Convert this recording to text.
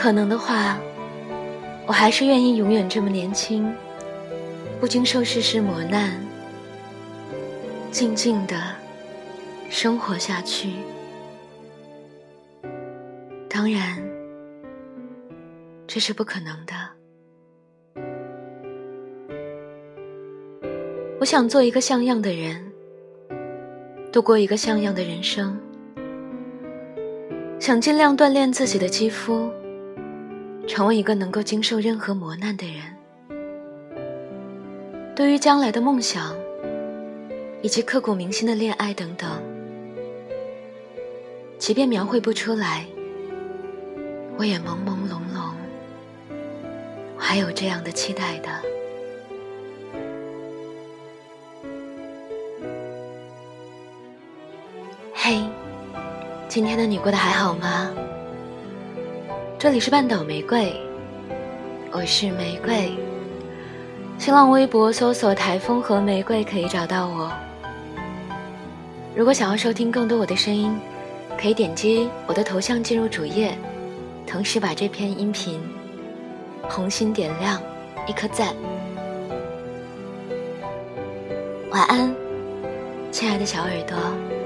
可能的话，我还是愿意永远这么年轻，不经受世事磨难，静静的生活下去。当然，这是不可能的。我想做一个像样的人，度过一个像样的人生。想尽量锻炼自己的肌肤，成为一个能够经受任何磨难的人。对于将来的梦想，以及刻骨铭心的恋爱等等，即便描绘不出来，我也朦朦胧胧，还有这样的期待的。嘿。今天的你过得还好吗？这里是半岛玫瑰，我是玫瑰。新浪微博搜索“台风和玫瑰”可以找到我。如果想要收听更多我的声音，可以点击我的头像进入主页，同时把这篇音频红心点亮一颗赞。晚安，亲爱的小耳朵。